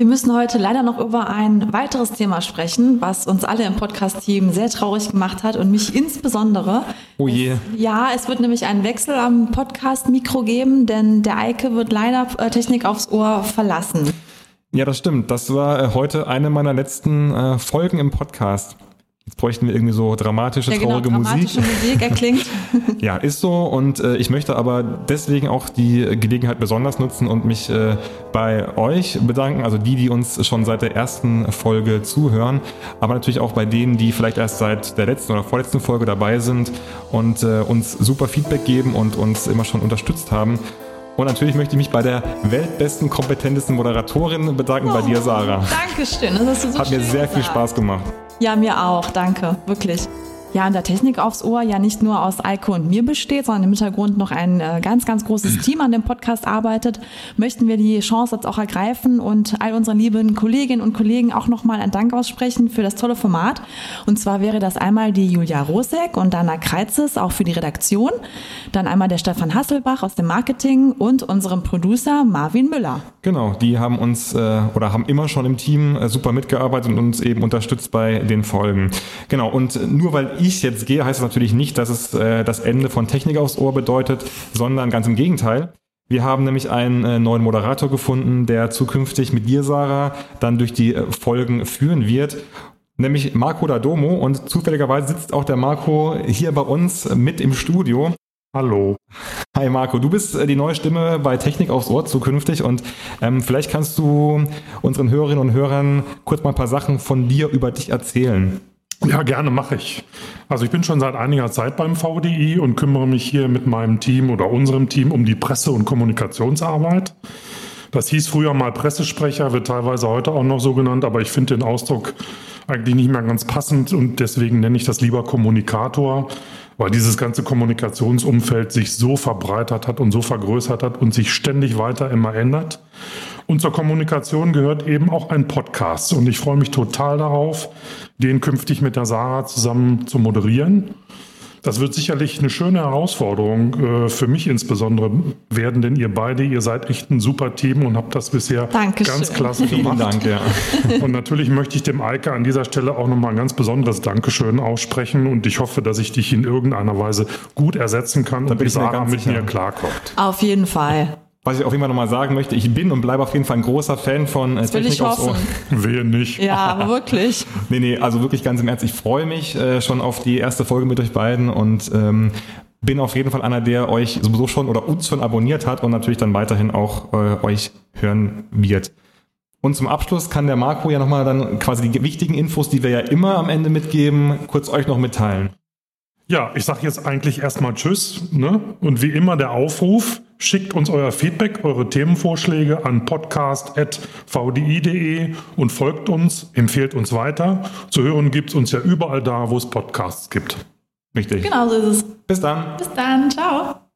Wir müssen heute leider noch über ein weiteres Thema sprechen, was uns alle im Podcast-Team sehr traurig gemacht hat und mich insbesondere. Oh je. Es, ja, es wird nämlich einen Wechsel am Podcast-Mikro geben, denn der Eike wird leider äh, Technik aufs Ohr verlassen. Ja, das stimmt. Das war äh, heute eine meiner letzten äh, Folgen im Podcast. Jetzt bräuchten wir irgendwie so dramatische, ja, genau, traurige dramatische Musik. Musik erklingt. ja, ist so. Und äh, ich möchte aber deswegen auch die Gelegenheit besonders nutzen und mich äh, bei euch bedanken, also die, die uns schon seit der ersten Folge zuhören, aber natürlich auch bei denen, die vielleicht erst seit der letzten oder vorletzten Folge dabei sind und äh, uns super Feedback geben und uns immer schon unterstützt haben. Und natürlich möchte ich mich bei der weltbesten, kompetentesten Moderatorin bedanken, oh, bei dir, Sarah. Dankeschön, das hast du so Hat mir sehr gesagt. viel Spaß gemacht. Ja, mir auch, danke, wirklich. Ja, und der Technik aufs Ohr ja nicht nur aus Eike und mir besteht, sondern im Hintergrund noch ein äh, ganz, ganz großes Team an dem Podcast arbeitet, möchten wir die Chance jetzt auch ergreifen und all unseren lieben Kolleginnen und Kollegen auch nochmal einen Dank aussprechen für das tolle Format. Und zwar wäre das einmal die Julia Rosek und Dana Kreizes, auch für die Redaktion, dann einmal der Stefan Hasselbach aus dem Marketing und unserem Producer Marvin Müller. Genau, die haben uns äh, oder haben immer schon im Team äh, super mitgearbeitet und uns eben unterstützt bei den Folgen. Genau, und nur weil ich jetzt gehe, heißt das natürlich nicht, dass es äh, das Ende von Technik aufs Ohr bedeutet, sondern ganz im Gegenteil. Wir haben nämlich einen äh, neuen Moderator gefunden, der zukünftig mit dir, Sarah, dann durch die äh, Folgen führen wird. Nämlich Marco Dadomo und zufälligerweise sitzt auch der Marco hier bei uns mit im Studio. Hallo. Hi Marco, du bist äh, die neue Stimme bei Technik aufs Ohr zukünftig und ähm, vielleicht kannst du unseren Hörerinnen und Hörern kurz mal ein paar Sachen von dir über dich erzählen. Ja, gerne mache ich. Also ich bin schon seit einiger Zeit beim VDI und kümmere mich hier mit meinem Team oder unserem Team um die Presse- und Kommunikationsarbeit. Das hieß früher mal Pressesprecher, wird teilweise heute auch noch so genannt, aber ich finde den Ausdruck eigentlich nicht mehr ganz passend und deswegen nenne ich das lieber Kommunikator, weil dieses ganze Kommunikationsumfeld sich so verbreitert hat und so vergrößert hat und sich ständig weiter immer ändert. Und zur Kommunikation gehört eben auch ein Podcast. Und ich freue mich total darauf, den künftig mit der Sarah zusammen zu moderieren. Das wird sicherlich eine schöne Herausforderung äh, für mich insbesondere werden, denn ihr beide, ihr seid echt ein super Team und habt das bisher Dankeschön. ganz klasse gemacht. Vielen Dank, ja. Und natürlich möchte ich dem Eike an dieser Stelle auch nochmal ein ganz besonderes Dankeschön aussprechen und ich hoffe, dass ich dich in irgendeiner Weise gut ersetzen kann da und die Sarah mit sicher. mir klarkommt. Auf jeden Fall. Was ich auf jeden Fall nochmal sagen möchte, ich bin und bleibe auf jeden Fall ein großer Fan von äh, das Technik aufs Ohr. Wehe nicht. Ja, aber wirklich. nee, nee, also wirklich ganz im Ernst. Ich freue mich äh, schon auf die erste Folge mit euch beiden und ähm, bin auf jeden Fall einer, der euch sowieso schon oder uns schon abonniert hat und natürlich dann weiterhin auch äh, euch hören wird. Und zum Abschluss kann der Marco ja nochmal dann quasi die wichtigen Infos, die wir ja immer am Ende mitgeben, kurz euch noch mitteilen. Ja, ich sage jetzt eigentlich erstmal Tschüss. Ne? Und wie immer der Aufruf, schickt uns euer Feedback, eure Themenvorschläge an podcast.vdi.de und folgt uns, empfehlt uns weiter. Zu hören gibt es uns ja überall da, wo es Podcasts gibt. Richtig. Genau so ist es. Bis dann. Bis dann. Ciao.